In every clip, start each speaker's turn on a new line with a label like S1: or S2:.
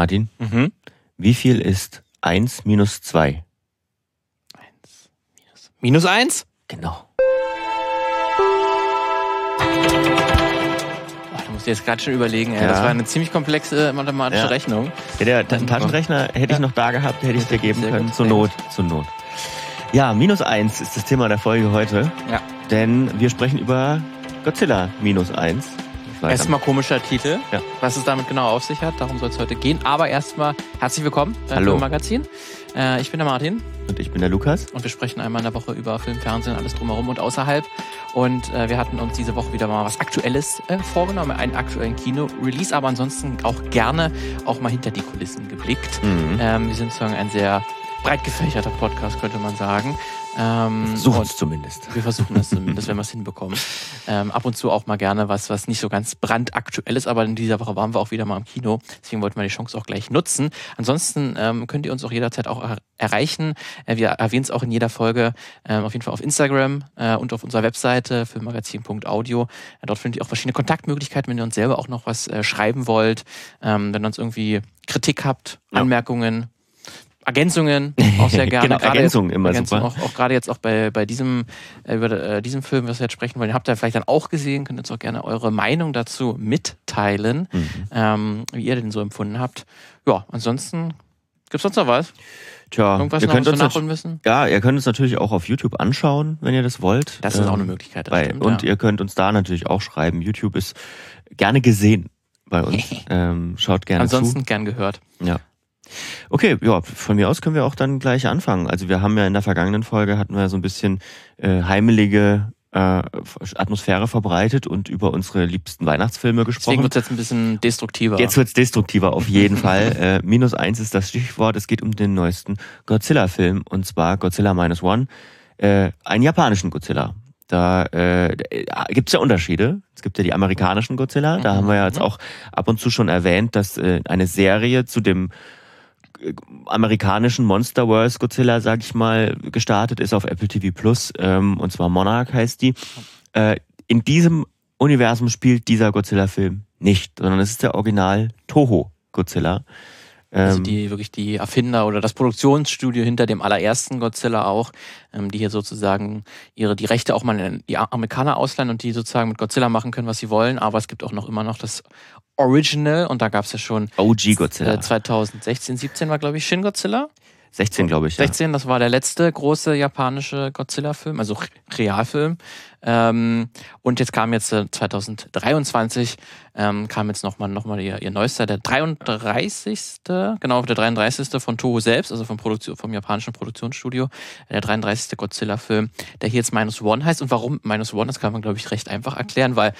S1: Martin,
S2: Mhm.
S1: wie viel ist 1 minus 2?
S2: Eins, minus, minus eins?
S1: Genau.
S2: Da musst du jetzt gerade schon überlegen. Ey.
S1: Ja.
S2: Das war eine ziemlich komplexe mathematische
S1: Ja.
S2: Rechnung.
S1: Ja, der. Taschenrechner hätte ich noch da gehabt, hätte ich dir geben
S2: Sehr
S1: können. zur Not, zur Not. Ja, minus 1 ist das Thema der Folge heute.
S2: Ja.
S1: Denn wir sprechen über Godzilla minus 1.
S2: Erstmal komischer Titel,
S1: Ja.
S2: was es damit genau auf sich hat. Darum soll es heute gehen. Aber erstmal herzlich willkommen beim
S1: Hallo.
S2: Filmmagazin. Äh, ich bin der Martin
S1: Und ich bin der Lukas.
S2: und wir sprechen einmal in der Woche über Film, Fernsehen, alles drumherum und außerhalb. Und äh, wir hatten uns diese Woche wieder mal was Aktuelles äh, vorgenommen, einen aktuellen Kino-Release, aber ansonsten auch gerne auch mal hinter die Kulissen geblickt.
S1: Mhm.
S2: Ähm, wir sind sozusagen ein sehr breit gefächerter Podcast, könnte man sagen. Ähm,
S1: Suchen
S2: und
S1: es zumindest.
S2: wir versuchen das zumindest, wenn wir es hinbekommen. Ähm, ab und zu auch mal gerne was, was nicht so ganz brandaktuell ist, aber in dieser Woche waren wir auch wieder mal im Kino. Deswegen wollten wir die Chance auch gleich nutzen. Ansonsten ähm, könnt ihr uns auch jederzeit auch er erreichen. Äh, wir erwähnen es auch in jeder Folge ähm, auf jeden Fall auf Instagram äh, und auf unserer Webseite filmmagazin.audio. Äh, dort findet ihr auch verschiedene Kontaktmöglichkeiten, wenn ihr uns selber auch noch was äh, schreiben wollt, ähm, wenn ihr uns irgendwie Kritik habt,
S1: Ja.
S2: Anmerkungen. Ergänzungen auch sehr gerne.
S1: Genau,
S2: Gerade
S1: Ergänzungen immer
S2: Ergänzungen
S1: super.
S2: Auch, auch gerade jetzt auch bei, bei diesem, äh, über äh, diesem Film, was wir jetzt sprechen wollen, habt ihr vielleicht dann auch gesehen, könnt uns auch gerne eure Meinung dazu mitteilen,
S1: Mhm.
S2: ähm, wie ihr den so empfunden habt. Ja, ansonsten gibt's sonst noch was?
S1: Tja,
S2: Irgendwas
S1: ihr könnt uns
S2: nachholen müssen?
S1: ja, ihr könnt uns natürlich auch auf YouTube anschauen, wenn ihr das wollt.
S2: Das ist auch eine
S1: Ähm,
S2: Möglichkeit.
S1: bei,
S2: stimmt,
S1: und
S2: ja.
S1: ihr könnt uns da natürlich auch schreiben. YouTube ist gerne gesehen bei uns. ähm, schaut gerne
S2: Ansonsten gern gehört.
S1: zu. Ja. Okay, ja, von mir aus können wir auch dann gleich anfangen. Also wir haben ja in der vergangenen Folge hatten wir so ein bisschen äh, heimelige äh, Atmosphäre verbreitet und über unsere liebsten Weihnachtsfilme
S2: Deswegen
S1: gesprochen.
S2: wird's jetzt ein bisschen destruktiver.
S1: Jetzt wird's destruktiver auf jeden Fall. Äh, minus eins ist das Stichwort. Es geht um den neuesten Godzilla-Film und zwar Godzilla Minus One, äh, einen japanischen Godzilla. Da äh, gibt's ja Unterschiede. Es gibt ja die amerikanischen Godzilla. Da
S2: Mhm.
S1: haben wir ja jetzt auch ab und zu schon erwähnt, dass äh, eine Serie zu dem äh, amerikanischen Monsterverse Godzilla, sag ich mal, gestartet ist auf Apple TV Plus. Ähm, und zwar Monarch heißt die. Äh, in diesem Universum spielt dieser Godzilla-Film nicht, sondern es ist der Original Toho Godzilla.
S2: Also
S1: Ähm,
S2: die wirklich die Erfinder oder das Produktionsstudio hinter dem allerersten Godzilla auch, ähm, die hier sozusagen ihre die Rechte auch mal an die Amerikaner ausleihen und die sozusagen mit Godzilla machen können, was sie wollen. Aber es gibt auch noch immer noch das Original und da gab es ja schon
S1: OG Godzilla.
S2: äh, 2016, 17 war glaube ich Shin Godzilla.
S1: 16, glaube ich. Ja.
S2: 16, das war der letzte große japanische Godzilla-Film, also Re- Realfilm. Ähm, und jetzt kam jetzt äh, 2023, ähm, kam jetzt nochmal noch mal ihr, ihr neuester, der 33. Genau, der 33. von Toho selbst, also vom, Produktion, vom japanischen Produktionsstudio, der 33. Godzilla-Film, der hier jetzt Minus One heißt. Und warum Minus One, das kann man, glaube ich, recht einfach erklären, weil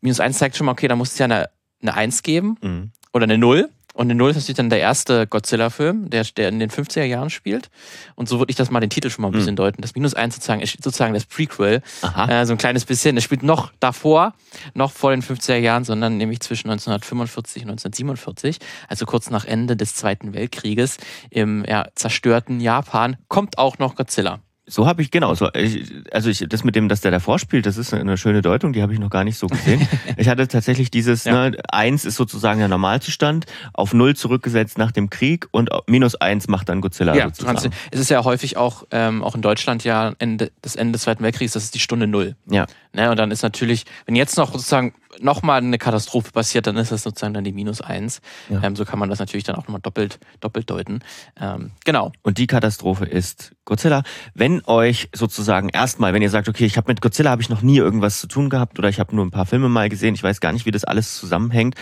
S2: Minus Eins zeigt schon mal, okay, da muss es ja eine, eine Eins geben
S1: Mhm.
S2: oder eine Null. Und eine Null ist natürlich dann der erste Godzilla-Film, der, der in den 50er Jahren spielt. Und so würde ich das mal den Titel schon mal ein bisschen deuten. Das Minus eins sozusagen ist sozusagen das Prequel.
S1: Aha.
S2: Äh, so ein kleines bisschen. Das spielt noch davor, noch vor den 50er Jahren, sondern nämlich zwischen 1945 und 1947, also kurz nach Ende des Zweiten Weltkrieges im ja, zerstörten Japan, kommt auch noch Godzilla.
S1: So habe ich, genau, so, ich, also ich, das mit dem, dass der davor spielt, das ist eine schöne Deutung, die habe ich noch gar nicht so gesehen. ich hatte tatsächlich dieses,
S2: Ja.
S1: ne, eins ist sozusagen der Normalzustand, auf null zurückgesetzt nach dem Krieg und minus eins macht dann Godzilla
S2: Ja,
S1: sozusagen.
S2: du- es ist ja häufig auch, ähm, auch in Deutschland ja Ende, das Ende des Zweiten Weltkriegs, das ist die Stunde Null.
S1: Ja.
S2: Ne, und dann ist natürlich, wenn jetzt noch sozusagen nochmal eine Katastrophe passiert, dann ist das sozusagen dann die Minus eins.
S1: Ja.
S2: Ähm, so kann man das natürlich dann auch nochmal doppelt, doppelt deuten. Ähm, genau.
S1: Und die Katastrophe ist Godzilla. Wenn euch sozusagen erstmal, wenn ihr sagt, okay, ich habe mit Godzilla habe ich noch nie irgendwas zu tun gehabt oder ich habe nur ein paar Filme mal gesehen, ich weiß gar nicht, wie das alles zusammenhängt.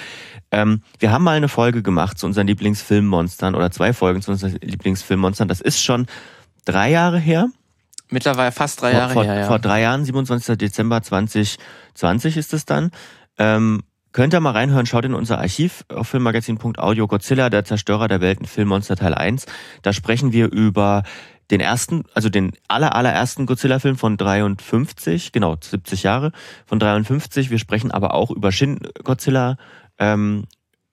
S1: Ähm, wir haben mal eine Folge gemacht zu unseren Lieblingsfilmmonstern oder zwei Folgen zu unseren Lieblingsfilmmonstern. Das ist schon drei Jahre her.
S2: Mittlerweile fast drei Jahre
S1: vor,
S2: her, ja.
S1: vor drei Jahren, 27. Dezember 2020 ist es dann. Ähm, könnt ihr mal reinhören, schaut in unser Archiv auf filmmagazin.audio Godzilla, der Zerstörer der Welten, Filmmonster Teil 1. Da sprechen wir über den ersten, also den aller, allerersten Godzilla-Film von 53, genau, 70 Jahre von 53. Wir sprechen aber auch über Shin Godzilla ähm,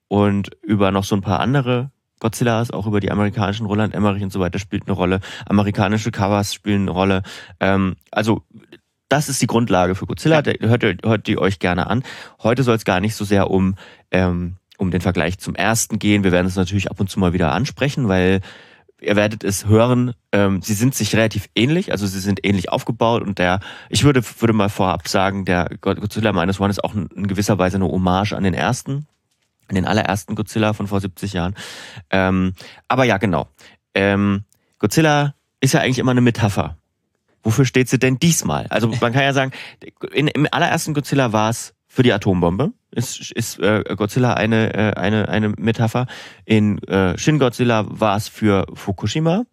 S1: und über noch so ein paar andere Godzillas, auch über die amerikanischen Roland Emmerich und so weiter spielt eine Rolle. Amerikanische Covers spielen eine Rolle. Ähm, also das ist die Grundlage für Godzilla. Der- Hört, ihr- hört die euch gerne an. Heute soll es gar nicht so sehr um ähm, um den Vergleich zum ersten gehen. Wir werden es natürlich ab und zu mal wieder ansprechen, weil ihr werdet es hören, ähm, sie sind sich relativ ähnlich, also sie sind ähnlich aufgebaut und der, ich würde, würde mal vorab sagen, der Godzilla Minus One ist auch in gewisser Weise eine Hommage an den ersten, an den allerersten Godzilla von vor 70 Jahren. Ähm, aber ja, genau. Ähm, Godzilla ist ja eigentlich immer eine Metapher. Wofür steht sie denn diesmal? Also man kann ja sagen, in, im allerersten Godzilla war es für die Atombombe. Ist, ist äh, Godzilla eine, äh, eine, eine Metapher. In äh, Shin Godzilla war es für Fukushima.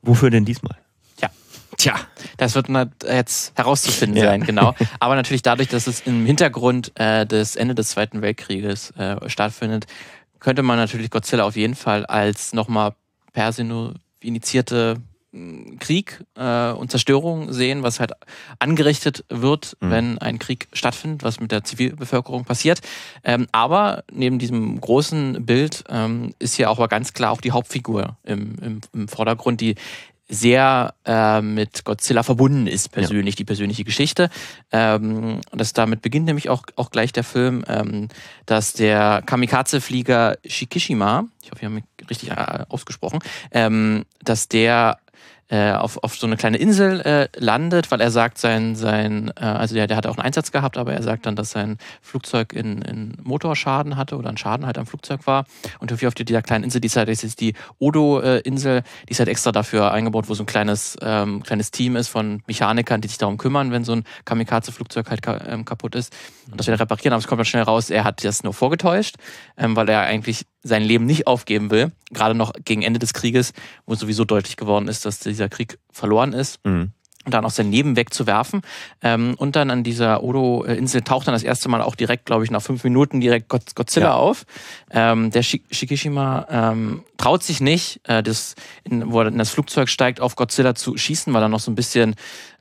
S1: Wofür denn diesmal?
S2: Ja. Tja, das wird jetzt herauszufinden ja. sein, genau. Aber natürlich dadurch, dass es im Hintergrund äh, des Ende des Zweiten Weltkrieges äh, stattfindet, könnte man natürlich Godzilla auf jeden Fall als nochmal personifizierte Krieg äh, und Zerstörung sehen, was halt angerichtet wird, mhm. wenn ein Krieg stattfindet, was mit der Zivilbevölkerung passiert. Ähm, aber neben diesem großen Bild ähm, ist hier auch ganz klar auch die Hauptfigur im, im, im Vordergrund, die sehr äh, mit Godzilla verbunden ist, persönlich, ja. die persönliche Geschichte. Ähm, das damit beginnt nämlich auch, auch gleich der Film, ähm, dass der Kamikaze-Flieger Shikishima, ich hoffe, ich habe mich richtig äh, ausgesprochen, ähm, dass der äh, auf, auf so eine kleine Insel äh, landet, weil er sagt, sein, sein äh, also der, der hat auch einen Einsatz gehabt, aber er sagt dann, dass sein Flugzeug in, in Motorschaden hatte oder ein Schaden halt am Flugzeug war. Und auf dieser kleinen Insel, die ist halt, das ist die Odo-Insel, die ist halt extra dafür eingebaut, wo so ein kleines, ähm, kleines Team ist von Mechanikern, die sich darum kümmern, wenn so ein Kamikaze-Flugzeug halt ka ähm, kaputt ist und das wieder reparieren. Aber es kommt dann schnell raus, er hat das nur vorgetäuscht, ähm, weil er eigentlich sein Leben nicht aufgeben will, gerade noch gegen Ende des Krieges, wo sowieso deutlich geworden ist, dass dieser Krieg verloren ist. Mhm. Und dann auch sein Leben wegzuwerfen. Ähm, und dann an dieser Odo-Insel taucht dann das erste Mal auch direkt, glaube ich, nach fünf Minuten direkt Godzilla ja. auf. Ähm, der Shikishima ähm, traut sich nicht, äh, das in, wo er in das Flugzeug steigt, auf Godzilla zu schießen, weil er noch so ein bisschen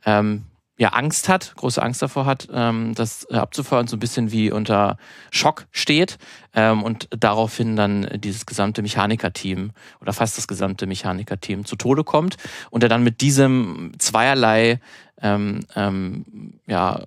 S2: ähm, ja Angst hat, große Angst davor hat, ähm, das äh, abzufeuern, so ein bisschen wie unter Schock steht ähm, und daraufhin dann dieses gesamte Mechanikerteam oder fast das gesamte Mechanikerteam zu Tode kommt und er dann mit diesem zweierlei ähm, ähm, ja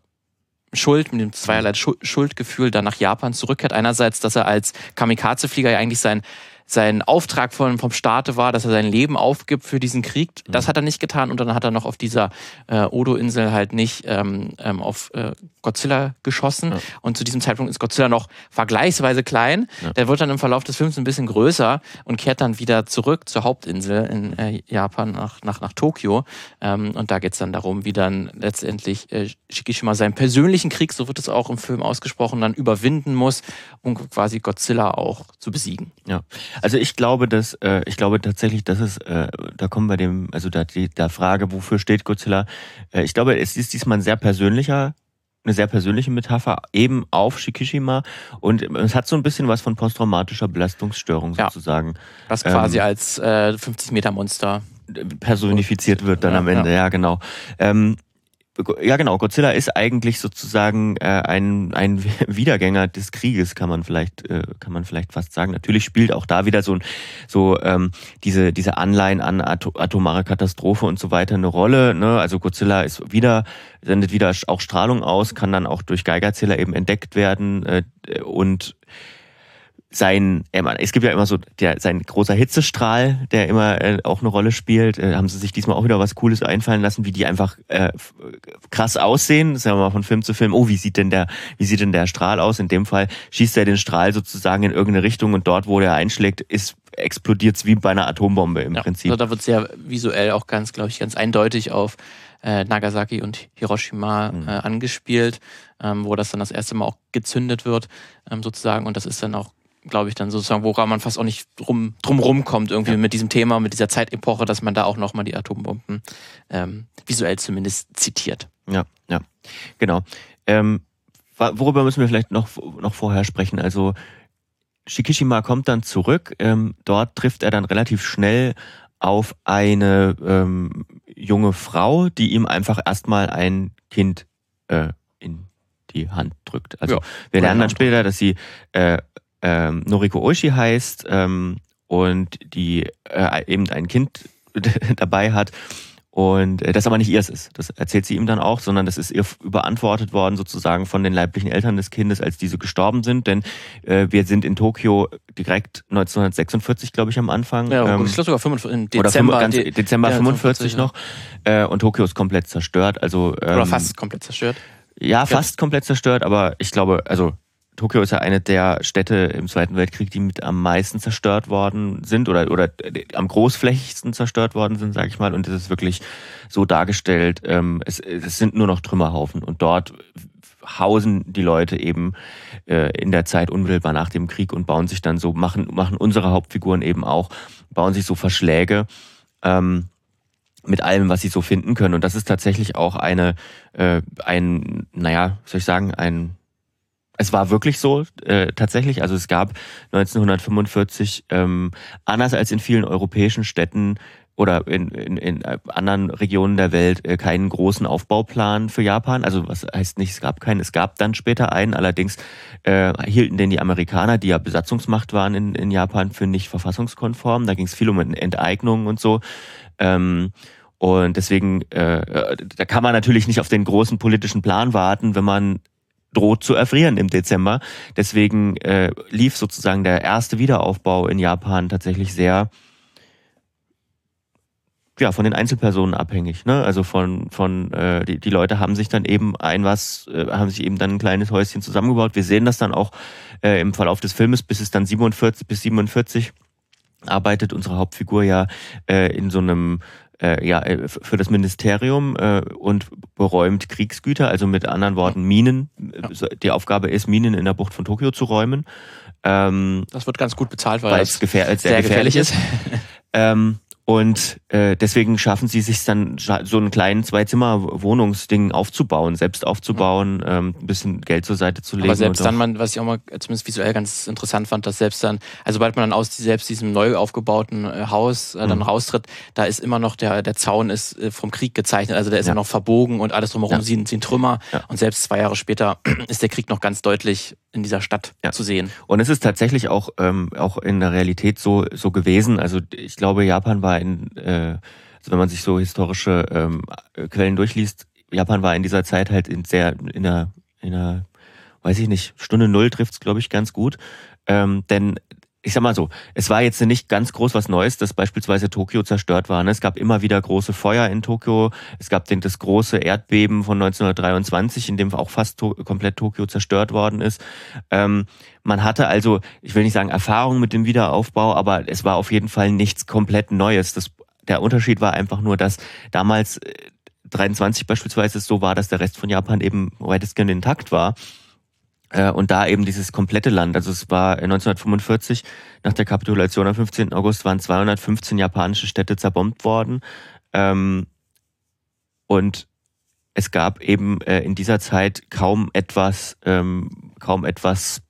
S2: Schuld, mit dem zweierlei Schuldgefühl dann nach Japan zurückkehrt. Einerseits, dass er als Kamikaze-Flieger ja eigentlich sein sein Auftrag von, vom Staate war, dass er sein Leben aufgibt für diesen Krieg. Das mhm. hat er nicht getan und dann hat er noch auf dieser äh, Odo-Insel halt nicht ähm, ähm, auf äh, Godzilla geschossen. Ja. Und zu diesem Zeitpunkt ist Godzilla noch vergleichsweise klein. Ja. Der wird dann im Verlauf des Films ein bisschen größer und kehrt dann wieder zurück zur Hauptinsel in äh, Japan nach, nach, nach Tokio. Ähm, und da geht es dann darum, wie dann letztendlich äh, Shikishima seinen persönlichen Krieg, so wird es auch im Film ausgesprochen, dann überwinden muss, um quasi Godzilla auch zu besiegen.
S1: Ja, also ich glaube, dass äh, ich glaube tatsächlich, dass es äh, da kommen wir dem, also da die der Frage, wofür steht Godzilla? Äh, ich glaube, es ist diesmal ein sehr persönlicher eine sehr persönliche Metapher eben auf Shikishima und es hat so ein bisschen was von posttraumatischer Belastungsstörung sozusagen. Ja,
S2: was quasi ähm, als äh, 50 Meter Monster
S1: personifiziert wird dann ja, am Ende, ja, ja genau. Ähm, ja genau, Godzilla ist eigentlich sozusagen äh, ein, ein Wiedergänger des Krieges, kann man vielleicht, äh, kann man vielleicht fast sagen. Natürlich spielt auch da wieder so, so ähm, diese, diese Anleihen an Atom atomare Katastrophe und so weiter eine Rolle. Ne? Also Godzilla ist wieder, sendet wieder auch Strahlung aus, kann dann auch durch Geigerzähler eben entdeckt werden äh, und sein, es gibt ja immer so der, sein großer Hitzestrahl, der immer äh, auch eine Rolle spielt. Äh, haben sie sich diesmal auch wieder was Cooles einfallen lassen, wie die einfach äh, krass aussehen. Das ist ja mal von Film zu Film. Oh, wie sieht denn der, wie sieht denn der Strahl aus? In dem Fall schießt er den Strahl sozusagen in irgendeine Richtung und dort, wo er einschlägt, ist explodiert's wie bei einer Atombombe im
S2: ja,
S1: Prinzip.
S2: Also da wird sehr visuell auch ganz, glaube ich, ganz eindeutig auf äh, Nagasaki und Hiroshima mhm. äh, angespielt, ähm, wo das dann das erste Mal auch gezündet wird, ähm, sozusagen. Und das ist dann auch glaube ich, dann sozusagen, woran man fast auch nicht drum, drum rumkommt, irgendwie ja. mit diesem Thema, mit dieser Zeitepoche, dass man da auch nochmal die Atombomben ähm, visuell zumindest zitiert.
S1: Ja, ja, genau. Ähm, worüber müssen wir vielleicht noch, noch vorher sprechen? Also Shikishima kommt dann zurück, ähm, dort trifft er dann relativ schnell auf eine ähm, junge Frau, die ihm einfach erstmal ein Kind äh, in die Hand drückt. Also ja, wir lernen dann später, dass sie äh, ähm, Noriko Oishi heißt ähm, und die äh, eben ein Kind dabei hat. Und äh, das aber nicht ihrs ist. Das erzählt sie ihm dann auch, sondern das ist ihr überantwortet worden sozusagen von den leiblichen Eltern des Kindes, als diese gestorben sind. Denn äh, wir sind in Tokio direkt 1946, glaube ich, am Anfang.
S2: Ja, ähm, ich glaube sogar 45, im Dezember.
S1: Oder ganz, Dezember 45 noch. Äh, und Tokio ist komplett zerstört. Also,
S2: ähm, Oder fast komplett zerstört.
S1: Ja, fast ja. komplett zerstört, aber ich glaube, also Tokio ist ja eine der Städte im Zweiten Weltkrieg, die mit am meisten zerstört worden sind oder, oder am großflächigsten zerstört worden sind, sage ich mal. Und es ist wirklich so dargestellt, ähm, es, es sind nur noch Trümmerhaufen. Und dort hausen die Leute eben äh, in der Zeit unmittelbar nach dem Krieg und bauen sich dann so, machen, machen unsere Hauptfiguren eben auch, bauen sich so Verschläge. Ähm, mit allem, was sie so finden können. Und das ist tatsächlich auch eine, äh, ein, naja, soll ich sagen, ein es war wirklich so, äh, tatsächlich. Also es gab 1945, ähm, anders als in vielen europäischen Städten oder in, in, in anderen Regionen der Welt, äh, keinen großen Aufbauplan für Japan. Also was heißt nicht, es gab keinen, es gab dann später einen. Allerdings äh, hielten denn die Amerikaner, die ja Besatzungsmacht waren in, in Japan, für nicht verfassungskonform. Da ging es viel um Enteignungen und so. Ähm, und deswegen, äh, da kann man natürlich nicht auf den großen politischen Plan warten, wenn man droht zu erfrieren im Dezember. Deswegen äh, lief sozusagen der erste Wiederaufbau in Japan tatsächlich sehr ja, von den Einzelpersonen abhängig. Ne? Also von, von äh, die, die Leute haben sich dann eben ein was, äh, haben sich eben dann ein kleines Häuschen zusammengebaut. Wir sehen das dann auch äh, im Verlauf des Filmes, bis es dann 47 bis 47 arbeitet unsere Hauptfigur ja äh, in so einem äh, ja, äh, für das Ministerium äh, und beräumt Kriegsgüter, also mit anderen Worten Minen. Ja. Die Aufgabe ist, Minen in der Bucht von Tokio zu räumen.
S2: Ähm, das wird ganz gut bezahlt, weil, weil es
S1: gefähr sehr, sehr gefährlich, gefährlich ist. ähm, und äh, deswegen schaffen sie sich dann so einen kleinen Zwei-Zimmer-Wohnungsding aufzubauen, selbst aufzubauen, ähm, ein bisschen Geld zur Seite zu legen.
S2: Aber selbst dann, man, was ich auch mal zumindest visuell ganz interessant fand, dass selbst dann, also sobald man dann aus selbst diesem neu aufgebauten äh, Haus äh, dann mhm. raustritt, da ist immer noch der, der Zaun ist äh, vom Krieg gezeichnet, also der ist ja, noch verbogen und alles drumherum ja. sind, sind Trümmer. Ja. Und selbst zwei Jahre später ist der Krieg noch ganz deutlich in dieser Stadt ja. zu sehen.
S1: Und es ist tatsächlich auch, ähm, auch in der Realität so, so gewesen. Also ich glaube, Japan war in, äh, also wenn man sich so historische ähm, Quellen durchliest, Japan war in dieser Zeit halt in sehr, in einer, in einer, weiß ich nicht, Stunde Null trifft's, glaube ich, ganz gut. Ähm, denn ich sag mal so, es war jetzt nicht ganz groß was Neues, dass beispielsweise Tokio zerstört war. Ne? Es gab immer wieder große Feuer in Tokio. Es gab das große Erdbeben von 1923, in dem auch fast to komplett Tokio zerstört worden ist. Ähm, man hatte also, ich will nicht sagen Erfahrung mit dem Wiederaufbau, aber es war auf jeden Fall nichts komplett Neues. Das, der Unterschied war einfach nur, dass damals 23 äh, beispielsweise so war, dass der Rest von Japan eben weitestgehend intakt war. Äh, und da eben dieses komplette Land, also es war 1945, nach der Kapitulation am 15. August, waren 215 japanische Städte zerbombt worden. Ähm, und es gab eben äh, in dieser Zeit kaum etwas, ähm, kaum etwas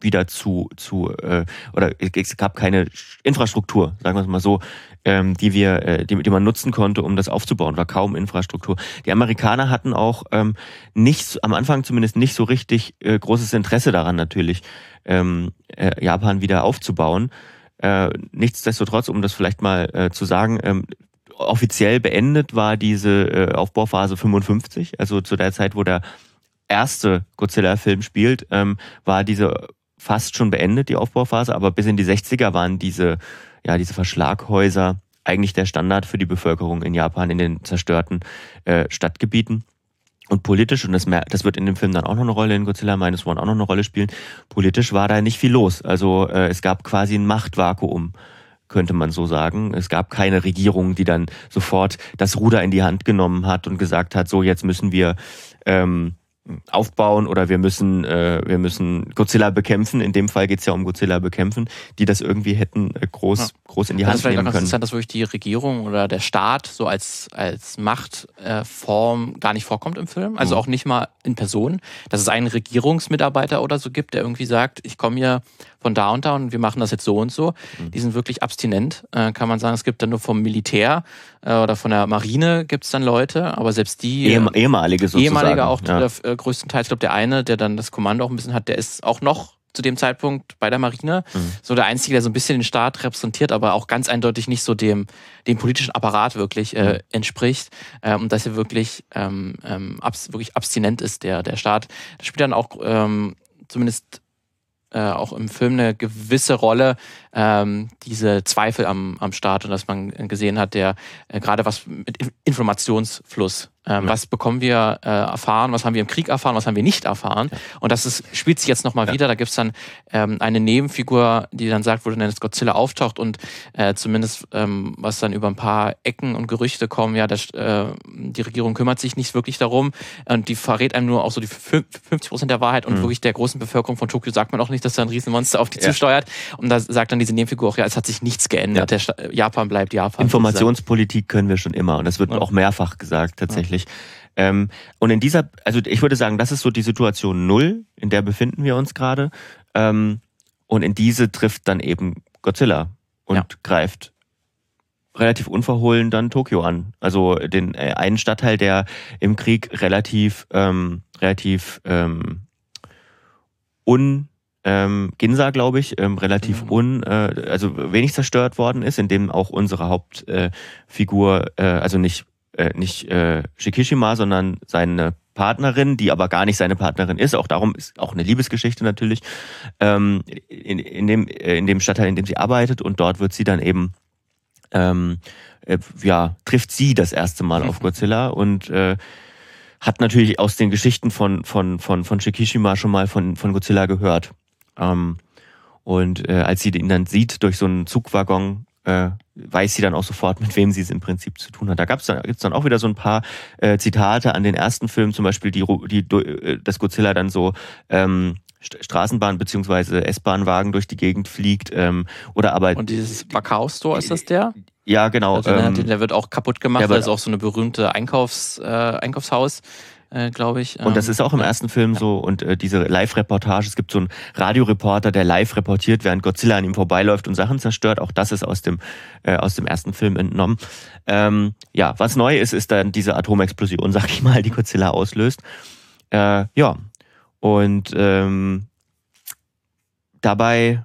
S1: wieder zu, zu äh, oder es gab keine Infrastruktur, sagen wir es mal so, ähm, die wir, äh, die, die man nutzen konnte, um das aufzubauen, war kaum Infrastruktur. Die Amerikaner hatten auch ähm, nicht, am Anfang zumindest nicht so richtig äh, großes Interesse daran natürlich, ähm, äh, Japan wieder aufzubauen. Äh, nichtsdestotrotz, um das vielleicht mal äh, zu sagen, ähm, offiziell beendet war diese äh, Aufbauphase 55, also zu der Zeit, wo der erste Godzilla-Film spielt, ähm, war diese fast schon beendet, die Aufbauphase, aber bis in die 60er waren diese, ja, diese Verschlaghäuser eigentlich der Standard für die Bevölkerung in Japan in den zerstörten äh, Stadtgebieten. Und politisch, und das, das wird in dem Film dann auch noch eine Rolle, in Godzilla Minus One auch noch eine Rolle spielen, politisch war da nicht viel los. Also äh, es gab quasi ein Machtvakuum, könnte man so sagen. Es gab keine Regierung, die dann sofort das Ruder in die Hand genommen hat und gesagt hat, so jetzt müssen wir ähm, aufbauen oder wir müssen, äh, wir müssen Godzilla bekämpfen. In dem Fall geht es ja um Godzilla bekämpfen, die das irgendwie hätten äh, groß, ja. groß in die Hand nehmen können. Das ist vielleicht auch
S2: interessant, dass wirklich die Regierung oder der Staat so als, als Machtform äh, gar nicht vorkommt im Film. Also mhm. auch nicht mal in Person. Dass es einen Regierungsmitarbeiter oder so gibt, der irgendwie sagt, ich komme hier von da und da und wir machen das jetzt so und so. Mhm. Die sind wirklich abstinent, äh, kann man sagen. Es gibt dann nur vom Militär äh, oder von der Marine gibt es dann Leute, aber selbst die
S1: Ehem ehemalige sozusagen.
S2: Ehemalige auch ja. der, äh, größtenteils. Ich glaube, der eine, der dann das Kommando auch ein bisschen hat, der ist auch noch zu dem Zeitpunkt bei der Marine. Mhm. So der Einzige, der so ein bisschen den Staat repräsentiert, aber auch ganz eindeutig nicht so dem, dem politischen Apparat wirklich äh, mhm. entspricht. Ähm, und dass er wirklich, ähm, ähm, abs wirklich abstinent ist, der, der Staat. Das spielt dann auch ähm, zumindest äh, auch im Film eine gewisse Rolle, ähm, diese Zweifel am, am Staat und dass man gesehen hat, der äh, gerade was mit Informationsfluss ähm, ja. Was bekommen wir äh, erfahren, was haben wir im Krieg erfahren, was haben wir nicht erfahren. Ja. Und das ist, spielt sich jetzt nochmal ja. wieder. Da gibt's dann ähm, eine Nebenfigur, die dann sagt, wo dann das Godzilla auftaucht und äh, zumindest ähm, was dann über ein paar Ecken und Gerüchte kommen, ja, das, äh, die Regierung kümmert sich nicht wirklich darum und die verrät einem nur auch so die 50 Prozent der Wahrheit und mhm. wirklich der großen Bevölkerung von Tokio sagt man auch nicht, dass da ein Riesenmonster auf die zusteuert. Und da sagt dann diese Nebenfigur auch, ja, es hat sich nichts geändert. Der Japan bleibt Japan.
S1: Informationspolitik können wir schon immer und das wird auch mehrfach gesagt tatsächlich tatsächlich. Ähm, und in dieser, also ich würde sagen, das ist so die Situation null, in der befinden wir uns gerade. Ähm, und in diese trifft dann eben Godzilla und ja. greift relativ unverhohlen dann Tokio an. Also den äh, einen Stadtteil, der im Krieg relativ, ähm, relativ ähm, un ähm, Ginza, glaube ich, ähm, relativ mhm. un, äh, also wenig zerstört worden ist, in dem auch unsere Hauptfigur, äh, äh, also nicht äh, nicht äh, Shikishima, sondern seine Partnerin, die aber gar nicht seine Partnerin ist. Auch darum ist auch eine Liebesgeschichte natürlich ähm, in, in, dem, äh, in dem Stadtteil, in dem sie arbeitet. Und dort wird sie dann eben, ähm, äh, ja, trifft sie das erste Mal auf Godzilla und äh, hat natürlich aus den Geschichten von, von, von, von Shikishima schon mal von, von Godzilla gehört. Ähm, und äh, als sie ihn dann sieht durch so einen Zugwaggon, äh, weiß sie dann auch sofort, mit wem sie es im Prinzip zu tun hat. Da gab's dann, gibt's dann auch wieder so ein paar äh, Zitate an den ersten Film, zum Beispiel die, die, äh, das Godzilla dann so ähm, Straßenbahn beziehungsweise S-Bahnwagen durch die Gegend fliegt ähm, oder aber
S2: und dieses Macau Store ist das der
S1: ja genau
S2: also der, ähm, der, wird auch kaputt gemacht der, das ist auch so eine berühmte Einkaufs äh, Einkaufshaus äh, glaube ich.
S1: Und das ähm, ist auch im ersten Film ja. so. Und äh, diese Live-Reportage, es gibt so einen Radioreporter, der live reportiert, während Godzilla an ihm vorbeiläuft und Sachen zerstört. Auch das ist aus dem, äh, aus dem ersten Film entnommen. Ähm, ja, was neu ist, ist dann diese Atomexplosion, sag ich mal, die Godzilla auslöst. Äh, ja, und ähm, dabei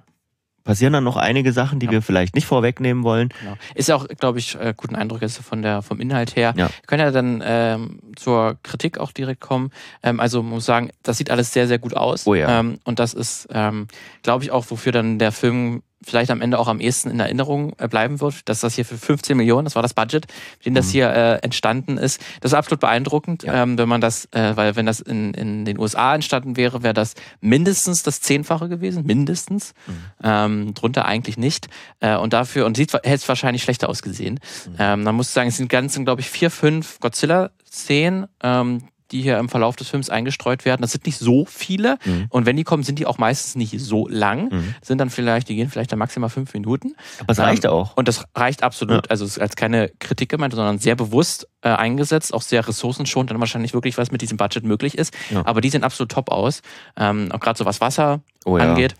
S1: passieren dann noch einige Sachen, die ja. wir vielleicht nicht vorwegnehmen wollen.
S2: Genau. Ist ja auch, glaube ich, äh, guten Eindruck jetzt von der, vom Inhalt her. Ja. Wir können ja dann ähm, zur Kritik auch direkt kommen. Ähm, also muss sagen, das sieht alles sehr, sehr gut aus.
S1: Oh ja.
S2: Ähm, und das ist, ähm, glaube ich, auch, wofür dann der Film vielleicht am Ende auch am ehesten in Erinnerung äh, bleiben wird, dass das hier für 15 Millionen, das war das Budget, mit dem das mhm. hier äh, entstanden ist. Das ist absolut beeindruckend, ja. ähm, wenn man das, äh, weil wenn das in, in den USA entstanden wäre, wäre das mindestens das Zehnfache gewesen, mindestens. Mhm. Ähm, drunter eigentlich nicht. Äh, und dafür, und sieht, hätte es wahrscheinlich schlechter ausgesehen. Mhm. Ähm, man muss sagen, es sind ganz, glaube ich, vier, fünf Godzilla-Szenen, ähm, die hier im Verlauf des Films eingestreut werden. Das sind nicht so viele. Mhm. Und wenn die kommen, sind die auch meistens nicht so lang. Mhm. Sind dann vielleicht, die gehen vielleicht dann maximal fünf Minuten.
S1: Aber es reicht ähm, auch.
S2: Und das reicht absolut. Ja. Also es ist als keine Kritik gemeint, sondern sehr bewusst äh, eingesetzt, auch sehr ressourcenschonend, dann wahrscheinlich wirklich was mit diesem Budget möglich ist. Ja. Aber die sehen absolut top aus. Ähm, auch gerade so was Wasser oh, angeht.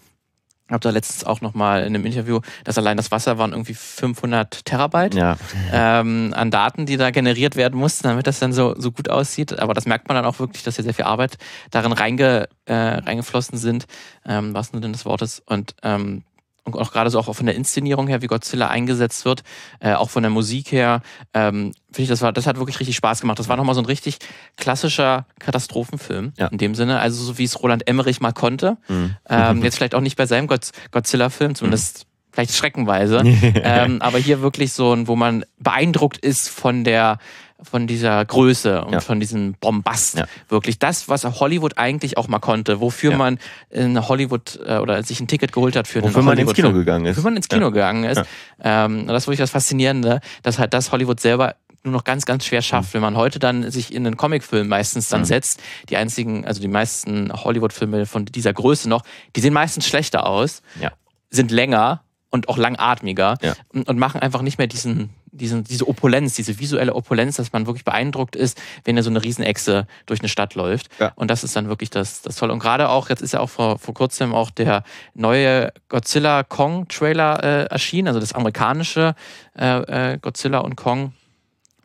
S2: Habe da letztens auch nochmal in einem Interview, dass allein das Wasser waren irgendwie 500 Terabyte ja. ähm, an Daten, die da generiert werden mussten, damit das dann so, so gut aussieht. Aber das merkt man dann auch wirklich, dass hier sehr viel Arbeit darin reinge, äh, reingeflossen sind, ähm, was nur denn des Wortes. Und ähm, und auch gerade so auch von der Inszenierung her, wie Godzilla eingesetzt wird, äh, auch von der Musik her, ähm, finde ich, das war, das hat wirklich richtig Spaß gemacht. Das war nochmal so ein richtig klassischer Katastrophenfilm ja. in dem Sinne, also so wie es Roland Emmerich mal konnte. Mhm. Ähm, jetzt vielleicht auch nicht bei seinem Godzilla-Film, zumindest mhm. vielleicht schreckenweise, ähm, aber hier wirklich so ein, wo man beeindruckt ist von der von dieser Größe und ja. von diesem Bombast. Ja. Wirklich das, was Hollywood eigentlich auch mal konnte, wofür ja. man in Hollywood äh, oder sich ein Ticket geholt hat für
S1: wofür man ins Kino gegangen ist.
S2: Wofür man ins Kino gegangen ist. Ähm, das ist wirklich das Faszinierende, dass halt das Hollywood selber nur noch ganz, ganz schwer schafft. Mhm. Wenn man heute dann sich in einen Comicfilm meistens dann mhm. setzt, die einzigen, also die meisten Hollywood-Filme von dieser Größe noch, die sehen meistens schlechter aus,
S1: ja.
S2: sind länger und auch langatmiger ja. und machen einfach nicht mehr diesen, diesen, diese Opulenz, diese visuelle Opulenz, dass man wirklich beeindruckt ist, wenn er so eine Riesenechse durch eine Stadt läuft. Ja. Und das ist dann wirklich das, das Tolle. Und gerade auch, jetzt ist ja auch vor, vor kurzem auch der neue Godzilla Kong Trailer äh, erschienen, also das amerikanische äh, äh, Godzilla und Kong.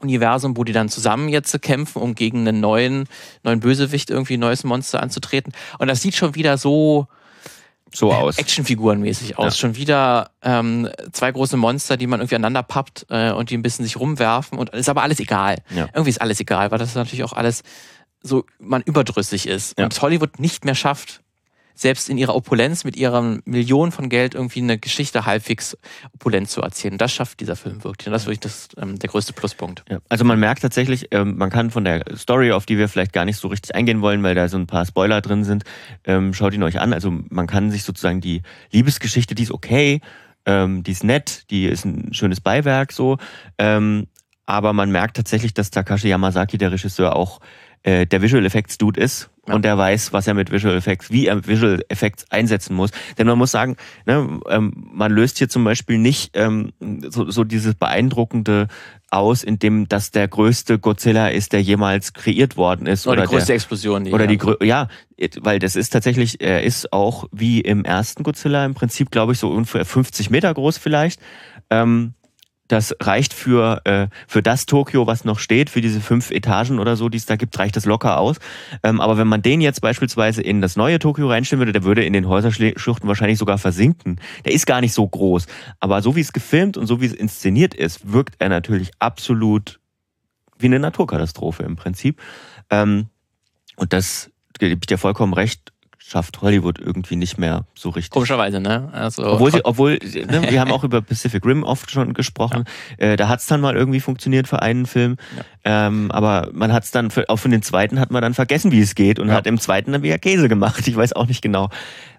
S2: Universum, wo die dann zusammen jetzt kämpfen, um gegen einen neuen, neuen Bösewicht irgendwie ein neues Monster anzutreten. Und das sieht schon wieder so,
S1: so aus.
S2: Actionfigurenmäßig aus. Ja. Schon wieder ähm, zwei große Monster, die man irgendwie aneinander pappt äh, und die ein bisschen sich rumwerfen und ist aber alles egal. Ja. Irgendwie ist alles egal, weil das natürlich auch alles so man überdrüssig ist ja. und Hollywood nicht mehr schafft, selbst in ihrer Opulenz mit ihren Millionen von Geld irgendwie eine Geschichte halbwegs opulent zu erzählen. Das schafft dieser Film wirklich. Und das ist wirklich das, ähm, der größte Pluspunkt.
S1: Ja. Also man merkt tatsächlich, ähm, man kann von der Story, auf die wir vielleicht gar nicht so richtig eingehen wollen, weil da so ein paar Spoiler drin sind, ähm, schaut ihn euch an. Also man kann sich sozusagen die Liebesgeschichte, die ist okay, ähm, die ist nett, die ist ein schönes Beiwerk so. Ähm, aber man merkt tatsächlich, dass Takashi Yamazaki, der Regisseur, auch äh, der Visual Effects Dude ist ja. und der weiß, was er mit Visual Effects, wie er Visual Effects einsetzen muss. Denn man muss sagen, ne, ähm, man löst hier zum Beispiel nicht ähm, so, so dieses beeindruckende aus, in dem das der größte Godzilla ist, der jemals kreiert worden ist.
S2: Oder, oder die größte der, Explosion.
S1: Die oder die grö ja, weil das ist tatsächlich, er ist auch wie im ersten Godzilla im Prinzip, glaube ich, so ungefähr 50 Meter groß vielleicht. Ähm, das reicht für, äh, für das Tokio, was noch steht, für diese fünf Etagen oder so, die es da gibt, reicht das locker aus. Ähm, aber wenn man den jetzt beispielsweise in das neue Tokio reinstellen würde, der würde in den Häuserschluchten wahrscheinlich sogar versinken. Der ist gar nicht so groß. Aber so wie es gefilmt und so wie es inszeniert ist, wirkt er natürlich absolut wie eine Naturkatastrophe im Prinzip. Ähm, und das gebe ich dir vollkommen recht, schafft Hollywood irgendwie nicht mehr so richtig.
S2: Komischerweise, ne? Also,
S1: obwohl, sie, obwohl ne, wir haben auch über Pacific Rim oft schon gesprochen. Ja. Äh, da hat's dann mal irgendwie funktioniert für einen Film. Ja. Ähm, aber man hat's dann, für, auch für den zweiten hat man dann vergessen, wie es geht und ja. hat im zweiten dann wieder Käse gemacht. Ich weiß auch nicht genau,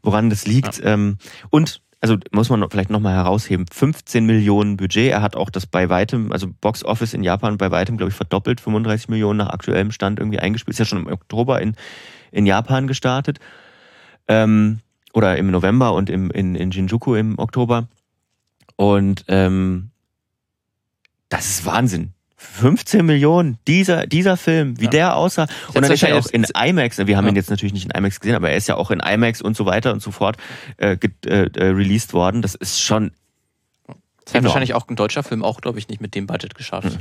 S1: woran das liegt. Ähm, und also muss man vielleicht nochmal herausheben, 15 Millionen Budget. Er hat auch das bei weitem, also Box Office in Japan bei weitem, glaube ich, verdoppelt, 35 Millionen nach aktuellem Stand irgendwie eingespielt. Ist ja schon im Oktober in, in Japan gestartet ähm, oder im November und im, in, in Shinjuku im Oktober. Und ähm, das ist Wahnsinn. 15 Millionen, dieser, dieser Film, wie ja. der aussah. Und dann ist er auch in IMAX, wir haben ja. ihn jetzt natürlich nicht in IMAX gesehen, aber er ist ja auch in IMAX und so weiter und so fort äh, äh, äh, released worden. Das ist schon.
S2: Das hat wahrscheinlich auch ein deutscher Film auch, glaube ich, nicht mit dem Budget geschafft. Mhm.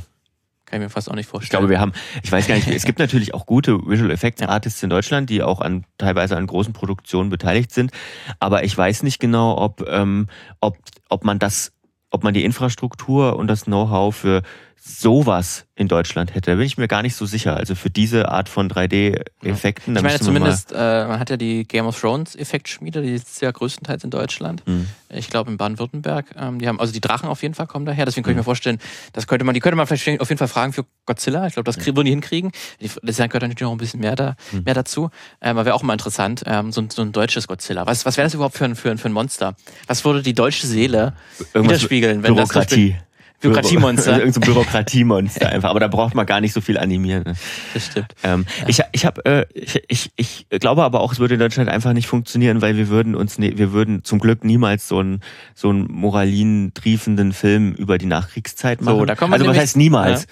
S2: Kann ich mir fast auch nicht vorstellen.
S1: Ich glaube, wir haben, ich weiß gar nicht, es gibt natürlich auch gute Visual Effects Artists in Deutschland, die auch an teilweise an großen Produktionen beteiligt sind. Aber ich weiß nicht genau, ob, ähm, ob, ob man das, ob man die Infrastruktur und das Know-how für sowas in Deutschland hätte. Da bin ich mir gar nicht so sicher. Also für diese Art von 3D-Effekten.
S2: Ich meine zumindest, äh, man hat ja die Game of Thrones Effektschmiede, die ist ja größtenteils in Deutschland. Mhm. Ich glaube in Baden-Württemberg. Ähm, die haben, also die Drachen auf jeden Fall kommen daher. Deswegen könnte mhm. ich mir vorstellen, das könnte man, die könnte man vielleicht auf jeden Fall fragen für Godzilla. Ich glaube, das würden die hinkriegen. Das gehört natürlich noch ein bisschen mehr, da, mhm. mehr dazu. Ähm, aber wäre auch mal interessant, ähm, so, ein, so ein deutsches Godzilla. Was, was wäre das überhaupt für ein, für, ein, für ein Monster? Was würde die deutsche Seele Irgendwas widerspiegeln,
S1: wenn Bürokratie. das
S2: Bürokratiemonster.
S1: Irgend so ein Bürokratiemonster einfach. Aber da braucht man gar nicht so viel animieren. Ne?
S2: Das stimmt.
S1: Ähm, ja. Ich, ich, hab, äh, ich, ich, ich glaube aber auch, es würde in Deutschland einfach nicht funktionieren, weil wir würden uns, ne, wir würden zum Glück niemals so einen so einen moralin-triefenden Film über die Nachkriegszeit machen. So,
S2: da kommen wir
S1: also was heißt niemals?
S2: Ja.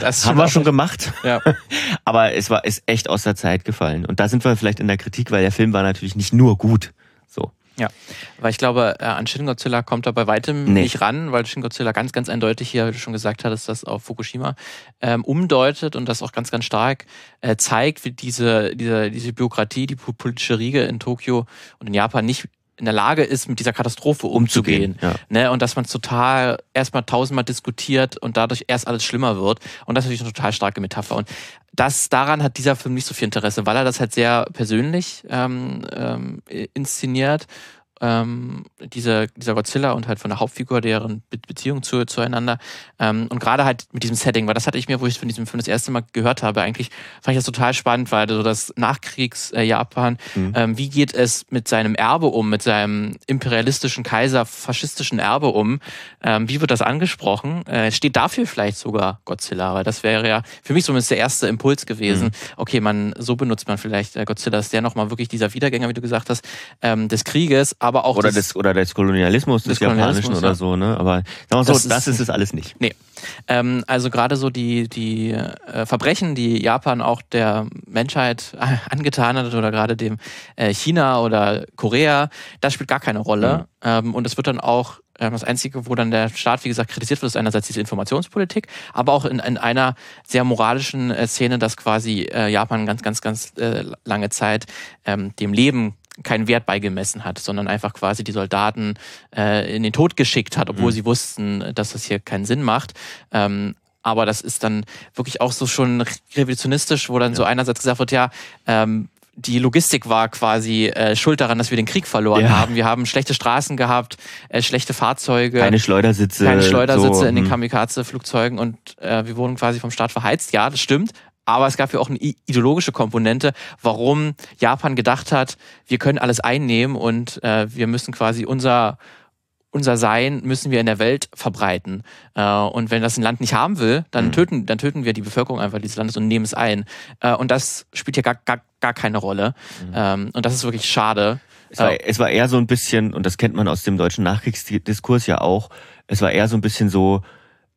S2: Das
S1: haben wir schon gemacht.
S2: Ja.
S1: aber es war ist echt aus der Zeit gefallen. Und da sind wir vielleicht in der Kritik, weil der Film war natürlich nicht nur gut. So.
S2: Ja, weil ich glaube, äh, an Shin Godzilla kommt er bei weitem nee. nicht ran, weil Shin Godzilla ganz, ganz eindeutig hier, wie du schon gesagt hattest, das auf Fukushima ähm, umdeutet und das auch ganz, ganz stark äh, zeigt, wie diese, diese, diese Bürokratie, die politische Riege in Tokio und in Japan nicht in der Lage ist, mit dieser Katastrophe umzugehen. ja. ne? Und dass man es total erstmal tausendmal diskutiert und dadurch erst alles schlimmer wird. Und das ist natürlich eine total starke Metapher. Und das daran hat dieser Film nicht so viel Interesse, weil er das halt sehr persönlich ähm, ähm, inszeniert ähm, dieser, dieser Godzilla und halt von der Hauptfigur, deren Be Beziehung zu, zueinander. Ähm, und gerade halt mit diesem Setting, weil das hatte ich mir, wo ich von diesem Film das erste Mal gehört habe, eigentlich fand ich das total spannend, weil so das Nachkriegs-Japan, äh, mhm. ähm, wie geht es mit seinem Erbe um, mit seinem imperialistischen Kaiser, faschistischen Erbe um? Ähm, wie wird das angesprochen? Äh, steht dafür vielleicht sogar Godzilla, weil das wäre ja für mich zumindest der erste Impuls gewesen. Mhm. Okay, man, so benutzt man vielleicht äh, Godzilla, ist der nochmal wirklich dieser Wiedergänger, wie du gesagt hast, ähm, des Krieges, aber auch
S1: oder des, oder des Kolonialismus des, des Japanischen oder so, ne? Aber sagen wir so, das, das ist, es alles nicht.
S2: Nee. Ähm, also gerade so die, die äh, Verbrechen, die Japan auch der Menschheit angetan hat oder gerade dem äh, China oder Korea, das spielt gar keine Rolle. Mhm. Ähm, und es wird dann auch ähm, das Einzige, wo dann der Staat, wie gesagt, kritisiert wird, ist einerseits diese Informationspolitik, aber auch in, in einer sehr moralischen äh, Szene, dass quasi äh, Japan ganz, ganz, ganz äh, lange Zeit ähm, dem Leben keinen Wert beigemessen hat, sondern einfach quasi die Soldaten äh, in den Tod geschickt hat, obwohl mhm. sie wussten, dass das hier keinen Sinn macht. Ähm, aber das ist dann wirklich auch so schon revisionistisch, wo dann ja. so einerseits gesagt wird, ja, ähm, die Logistik war quasi äh, schuld daran, dass wir den Krieg verloren ja. haben. Wir haben schlechte Straßen gehabt, äh, schlechte Fahrzeuge.
S1: Keine Schleudersitze.
S2: Keine Schleudersitze so, in den hm. Kamikaze-Flugzeugen und äh, wir wurden quasi vom Staat verheizt. Ja, das stimmt. Aber es gab ja auch eine ideologische Komponente, warum Japan gedacht hat, wir können alles einnehmen und äh, wir müssen quasi unser unser Sein müssen wir in der Welt verbreiten. Äh, und wenn das ein Land nicht haben will, dann mhm. töten, dann töten wir die Bevölkerung einfach dieses Landes und nehmen es ein. Äh, und das spielt hier gar, gar, gar keine Rolle. Mhm. Ähm, und das ist wirklich schade.
S1: Es war, es war eher so ein bisschen, und das kennt man aus dem deutschen Nachkriegsdiskurs ja auch, es war eher so ein bisschen so,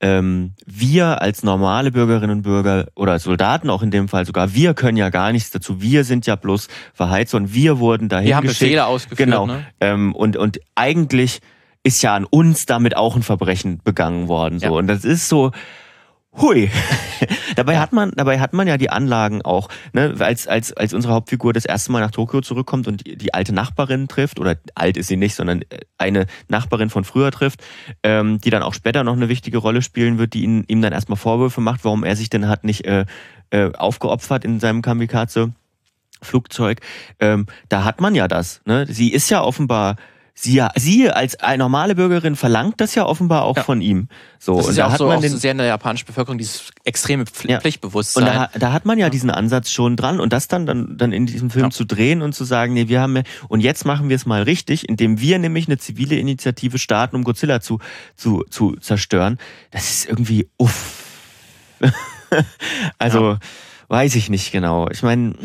S1: ähm, wir als normale Bürgerinnen und Bürger oder Soldaten auch in dem Fall sogar, wir können ja gar nichts dazu. Wir sind ja bloß verheizt und wir wurden dahin
S2: Wir haben geschickt. Befehle ausgeführt.
S1: Genau.
S2: Ne?
S1: Ähm, und, und eigentlich ist ja an uns damit auch ein Verbrechen begangen worden. So. Ja. Und das ist so, hui. dabei hat man, dabei hat man ja die Anlagen auch, ne, als, als, als unsere Hauptfigur das erste Mal nach Tokio zurückkommt und die, die alte Nachbarin trifft, oder alt ist sie nicht, sondern eine Nachbarin von früher trifft, ähm, die dann auch später noch eine wichtige Rolle spielen wird, die ihn, ihm dann erstmal Vorwürfe macht, warum er sich denn hat nicht äh, äh, aufgeopfert in seinem Kamikaze. Flugzeug, ähm, da hat man ja das. Ne? Sie ist ja offenbar sie, sie als eine normale Bürgerin verlangt das ja offenbar auch ja. von ihm. So,
S2: das ist und ja da auch hat so man den, sehr in der japanischen Bevölkerung dieses extreme Pfl ja. Pflichtbewusstsein.
S1: Und da, da, hat man ja diesen Ansatz schon dran und das dann, dann, dann in diesem Film ja. zu drehen und zu sagen, nee, wir haben ja, und jetzt machen wir es mal richtig, indem wir nämlich eine zivile Initiative starten, um Godzilla zu, zu, zu zerstören. Das ist irgendwie uff. also, weiß ich nicht genau. Ich meine,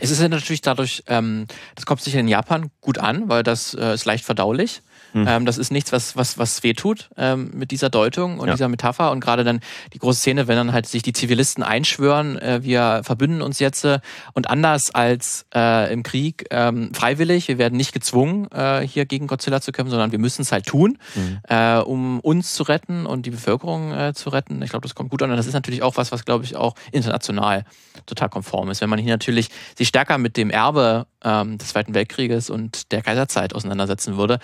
S2: es ist ja natürlich dadurch, ähm, das kommt sicher in Japan gut an, weil das äh, ist leicht verdaulich. Hm. Ähm, das ist nichts, was, was, was wehtut ähm, mit dieser Deutung und ja. dieser Metapher. Und gerade dann die große Szene, wenn dann halt sich die Zivilisten einschwören, äh, wir verbünden uns jetzt äh, und anders als äh, im Krieg ähm, freiwillig, wir werden nicht gezwungen, äh, hier gegen Godzilla zu kämpfen, sondern wir müssen es halt tun, mhm. äh, um uns zu retten und die Bevölkerung äh, zu retten. Ich glaube, das kommt gut an. Und das ist natürlich auch was, was, glaube ich, auch international total konform ist. Wenn man hier natürlich sich stärker mit dem Erbe ähm, des Zweiten Weltkrieges und der Kaiserzeit auseinandersetzen würde,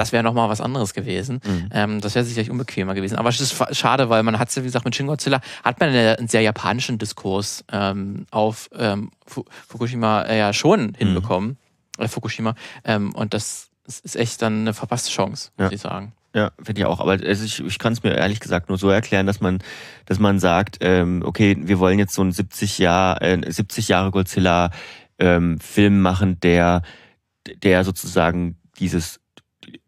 S2: das wäre nochmal was anderes gewesen. Mhm. Ähm, das wäre sicherlich unbequemer gewesen. Aber es ist schade, weil man hat es ja, wie gesagt, mit Shin Godzilla hat man einen sehr japanischen Diskurs ähm, auf ähm, Fukushima äh, ja schon mhm. hinbekommen. Äh, Fukushima. Ähm, und das, ist echt dann eine verpasste Chance, muss ja. ich sagen.
S1: Ja, finde ich auch. Aber ich, ich kann es mir ehrlich gesagt nur so erklären, dass man, dass man sagt, ähm, okay, wir wollen jetzt so einen 70 Jahr, äh, 70 Jahre Godzilla ähm, Film machen, der, der sozusagen dieses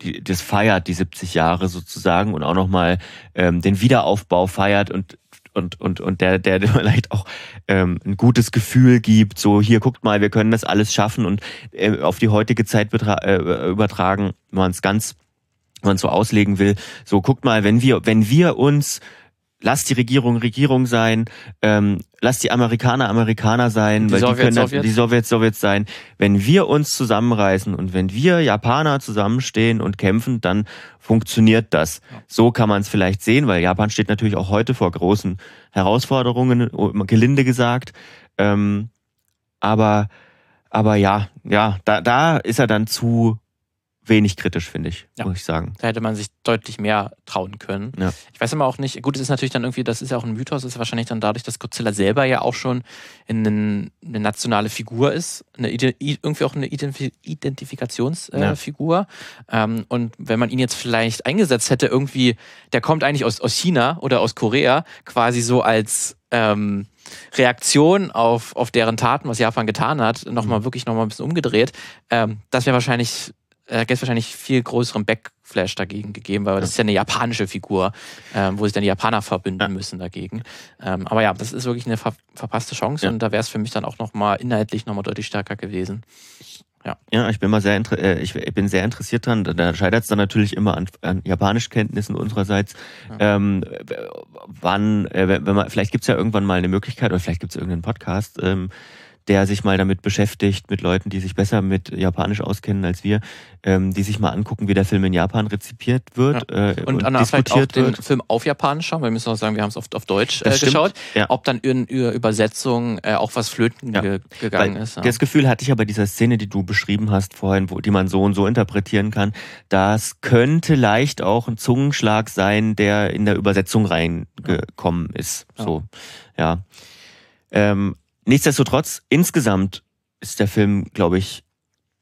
S1: die, das feiert, die 70 Jahre sozusagen und auch nochmal ähm, den Wiederaufbau feiert und und, und, und der, der vielleicht auch ähm, ein gutes Gefühl gibt, so hier guckt mal, wir können das alles schaffen und äh, auf die heutige Zeit äh, übertragen, wenn man es ganz, wenn man so auslegen will, so guckt mal, wenn wir, wenn wir uns lass die Regierung Regierung sein, ähm, lass die Amerikaner Amerikaner sein, die weil Sowjets, die können Sowjets. die Sowjets Sowjets sein. Wenn wir uns zusammenreißen und wenn wir Japaner zusammenstehen und kämpfen, dann funktioniert das. So kann man es vielleicht sehen, weil Japan steht natürlich auch heute vor großen Herausforderungen, gelinde gesagt. Ähm, aber aber ja, ja, da, da ist er dann zu wenig kritisch, finde ich, ja. muss ich sagen.
S2: Da hätte man sich deutlich mehr trauen können. Ja. Ich weiß immer auch nicht, gut, es ist natürlich dann irgendwie, das ist ja auch ein Mythos, ist wahrscheinlich dann dadurch, dass Godzilla selber ja auch schon eine, eine nationale Figur ist, eine, irgendwie auch eine Identifikationsfigur. Ja. ähm, und wenn man ihn jetzt vielleicht eingesetzt hätte, irgendwie, der kommt eigentlich aus, aus China oder aus Korea, quasi so als ähm, Reaktion auf, auf deren Taten, was Japan getan hat, nochmal mhm. wirklich nochmal ein bisschen umgedreht. Ähm, das wäre wahrscheinlich äh, es wahrscheinlich viel größeren Backflash dagegen gegeben, weil das ist ja eine japanische Figur, ähm, wo sich dann die Japaner verbünden ja. müssen dagegen. Ähm, aber ja, das ist wirklich eine ver verpasste Chance ja. und da wäre es für mich dann auch nochmal inhaltlich nochmal deutlich stärker gewesen.
S1: Ja. ja, ich bin mal sehr, äh, ich bin sehr interessiert dran. Da scheitert es dann natürlich immer an, an Japanischkenntnissen unsererseits. Ja. Ähm, wann, äh, wenn man, vielleicht gibt es ja irgendwann mal eine Möglichkeit oder vielleicht gibt es irgendeinen Podcast, ähm, der sich mal damit beschäftigt, mit Leuten, die sich besser mit Japanisch auskennen als wir, ähm, die sich mal angucken, wie der Film in Japan rezipiert wird
S2: Ja.
S1: äh,
S2: Und,
S1: und,
S2: Anna,
S1: diskutiert
S2: den
S1: wird.
S2: Film auf Japanisch schauen, weil wir müssen auch sagen, wir haben es oft auf Deutsch äh, geschaut.
S1: ja.
S2: Ob dann in, in Übersetzung äh, auch was flöten
S1: Ja.
S2: ge gegangen
S1: Weil
S2: ist.
S1: Das Gefühl hatte ich aber dieser Szene, die du beschrieben hast vorhin, wo, die man so und so interpretieren kann, das könnte leicht auch ein Zungenschlag sein, der in der Übersetzung reingekommen ist. So, ja. Ähm, nichtsdestotrotz, insgesamt ist der Film, glaube ich,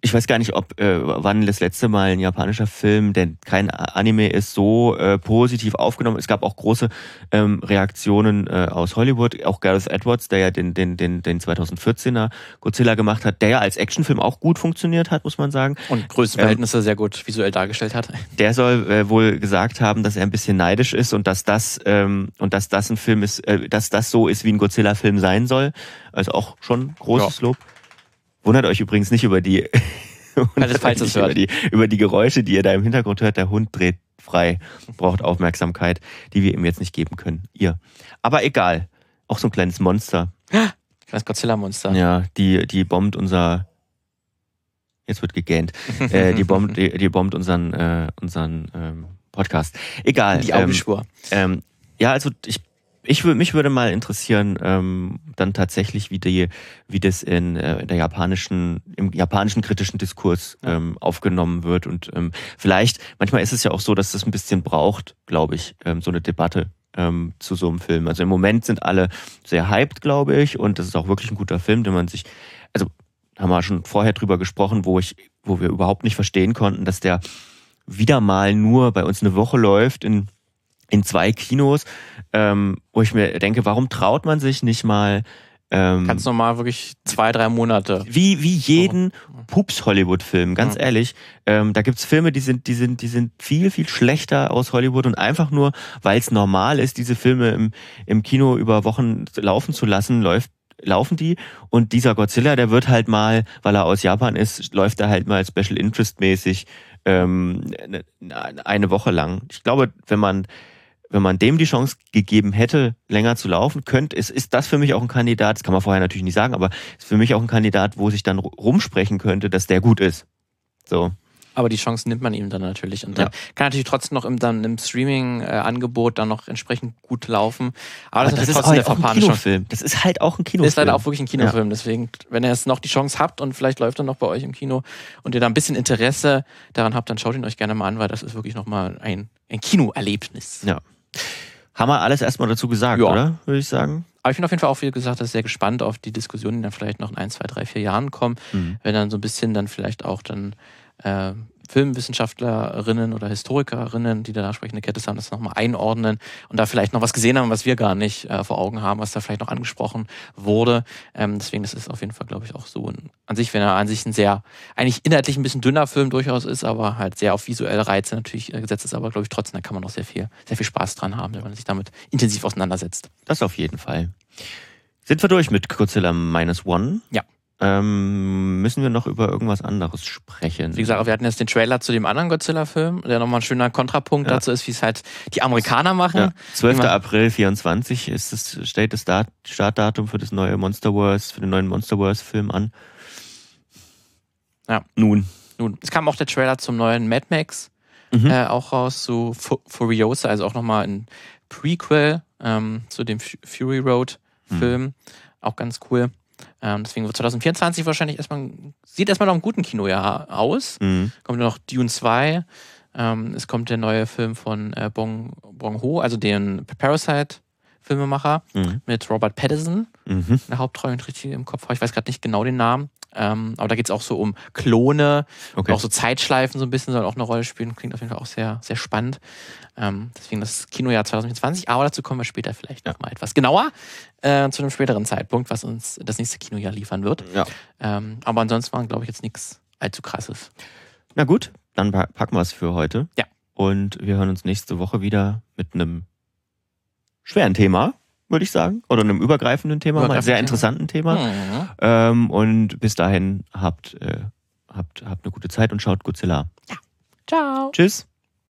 S1: ich weiß gar nicht, ob äh, wann das letzte Mal ein japanischer Film, der kein Anime ist, so äh, positiv aufgenommen. Es gab auch große ähm, Reaktionen äh, aus Hollywood. Auch Gareth Edwards, der ja den den den den 2014er Godzilla gemacht hat, der ja als Actionfilm auch gut funktioniert hat, muss man sagen.
S2: Und Größenverhältnisse sehr gut visuell dargestellt hat.
S1: Der soll äh, wohl gesagt haben, dass er ein bisschen neidisch ist und dass das ähm, und dass das ein Film ist, äh, dass das so ist, wie ein Godzilla-Film sein soll. Also auch schon großes Lob. Wundert euch übrigens nicht über die, wundert
S2: falls
S1: euch
S2: es
S1: nicht über die über die Geräusche, die ihr da im Hintergrund hört. Der Hund dreht frei, braucht Aufmerksamkeit, die wir ihm jetzt nicht geben können. Ihr. Aber egal. Auch so ein kleines Monster.
S2: Das Godzilla-Monster.
S1: Ja, die die bombt unser Jetzt wird gegähnt. äh, die bombt, die, die bombt unseren, äh, unseren ähm, Podcast. Egal.
S2: Die
S1: ähm,
S2: Augenspur.
S1: ähm, ja, also ich, ich würde mich würde mal interessieren, ähm, dann tatsächlich, wie die, wie das in, äh, in der japanischen, im japanischen kritischen Diskurs ähm, aufgenommen wird. Und ähm, vielleicht, manchmal ist es ja auch so, dass das ein bisschen braucht, glaube ich, ähm, so eine Debatte ähm, zu so einem Film. Also im Moment sind alle sehr hyped, glaube ich, und das ist auch wirklich ein guter Film, den man sich, also haben wir schon vorher drüber gesprochen, wo ich, wo wir überhaupt nicht verstehen konnten, dass der wieder mal nur bei uns eine Woche läuft in, in zwei Kinos, ähm, wo ich mir denke, warum traut man sich nicht mal ähm,
S2: Ganz normal wirklich zwei, drei Monate.
S1: wie, wie jeden Pups-Hollywood-Film, ganz
S2: Ja.
S1: ehrlich. Ähm, da gibt's Filme, die sind, die sind, die sind viel, viel schlechter aus Hollywood und einfach nur, weil es normal ist, diese Filme im, im Kino über Wochen laufen zu lassen, läuft laufen die und dieser Godzilla, der wird halt mal, weil er aus Japan ist, läuft er halt mal Special Interest mäßig ähm, ne- eine Woche lang. Ich glaube, wenn man wenn man dem die Chance gegeben hätte, länger zu laufen, könnte, ist, ist das für mich auch ein Kandidat, das kann man vorher natürlich nicht sagen, aber ist für mich auch ein Kandidat, wo sich dann rumsprechen könnte, dass der gut ist. So.
S2: Aber die Chance nimmt man ihm dann natürlich. Und dann
S1: Ja.
S2: kann natürlich trotzdem noch im, dann im Streaming-Angebot dann noch entsprechend gut laufen. Aber,
S1: Aber
S2: das,
S1: das
S2: ist natürlich
S1: halt
S2: trotzdem
S1: auch ein. Kinofilm. Das ist halt auch ein Kinofilm.
S2: Ist leider auch wirklich ein Kinofilm. Deswegen, wenn ihr jetzt noch die Chance habt und vielleicht läuft er noch bei euch im Kino und ihr da ein bisschen Interesse daran habt, dann schaut ihn euch gerne mal an, weil das ist wirklich nochmal ein, ein Kinoerlebnis.
S1: Ja. Haben wir alles erstmal dazu gesagt,
S2: Ja.
S1: oder? Würde ich sagen.
S2: Aber ich bin auf jeden Fall auch, wie gesagt, sehr gespannt auf die Diskussionen, die dann vielleicht noch in ein, zwei, drei, vier Jahren kommen.
S1: Mhm.
S2: wenn dann so ein bisschen dann vielleicht auch dann äh, Filmwissenschaftlerinnen oder Historikerinnen, die da entsprechende Kette haben, das nochmal einordnen und da vielleicht noch was gesehen haben, was wir gar nicht äh, vor Augen haben, was da vielleicht noch angesprochen wurde. Ähm, deswegen, das ist auf jeden Fall, glaube ich, auch so ein, an sich, wenn er an sich ein sehr, eigentlich inhaltlich ein bisschen dünner Film durchaus ist, aber halt sehr auf visuelle Reize natürlich äh, gesetzt ist, aber glaube ich trotzdem, da kann man noch sehr viel, sehr viel Spaß dran haben, wenn man sich damit intensiv auseinandersetzt.
S1: Das auf jeden Fall. Sind wir durch mit Godzilla Minus One?
S2: Ja.
S1: Ähm, müssen wir noch über irgendwas anderes sprechen?
S2: Wie gesagt, wir hatten jetzt den Trailer zu dem anderen Godzilla-Film, der nochmal ein schöner Kontrapunkt
S1: Ja.
S2: dazu ist, wie es halt die Amerikaner machen.
S1: Ja, 12.
S2: Immer-
S1: April 24 ist das, steht das Start, Startdatum für das neue Monsterverse, für den neuen Monsterverse-Film an.
S2: Ja.
S1: Nun.
S2: Nun, es kam auch der Trailer zum neuen Mad Max
S1: Mhm.
S2: äh, auch raus, zu Fu- Furiosa, also auch nochmal ein Prequel ähm, zu dem Fu- Fury Road Film. Auch ganz cool. Ähm, deswegen wird 2024 wahrscheinlich erstmal, sieht erstmal noch ein guten Kinojahr aus.
S1: Mhm.
S2: Kommt noch Dune 2. Ähm, es kommt der neue Film von äh, Bong, Bong Ho, also den Parasite-Filmemacher
S1: Mhm.
S2: mit Robert Pattinson.
S1: Mhm.
S2: in der Hauptrolle richtig im Kopf habe. Ich weiß gerade nicht genau den Namen. Ähm, aber da geht es auch so um Klone,
S1: Okay.
S2: auch so Zeitschleifen so ein bisschen soll auch eine Rolle spielen. Klingt auf jeden Fall auch sehr, sehr spannend. Ähm, deswegen das Kinojahr 2020, aber dazu kommen wir später vielleicht
S1: Ja.
S2: noch mal etwas genauer äh, zu einem späteren Zeitpunkt, was uns das nächste Kinojahr liefern wird.
S1: Ja.
S2: Ähm, aber ansonsten war, glaube ich, jetzt nichts allzu krasses.
S1: Na gut, dann pa- packen wir es für heute.
S2: Ja.
S1: Und wir hören uns nächste Woche wieder mit einem schweren Thema, würde ich sagen. Oder einem übergreifenden Thema, mal einem sehr interessanten Thema.
S2: Mhm.
S1: Ähm, und bis dahin habt, äh, habt, habt eine gute Zeit und schaut Godzilla.
S2: Ciao.
S1: Tschüss.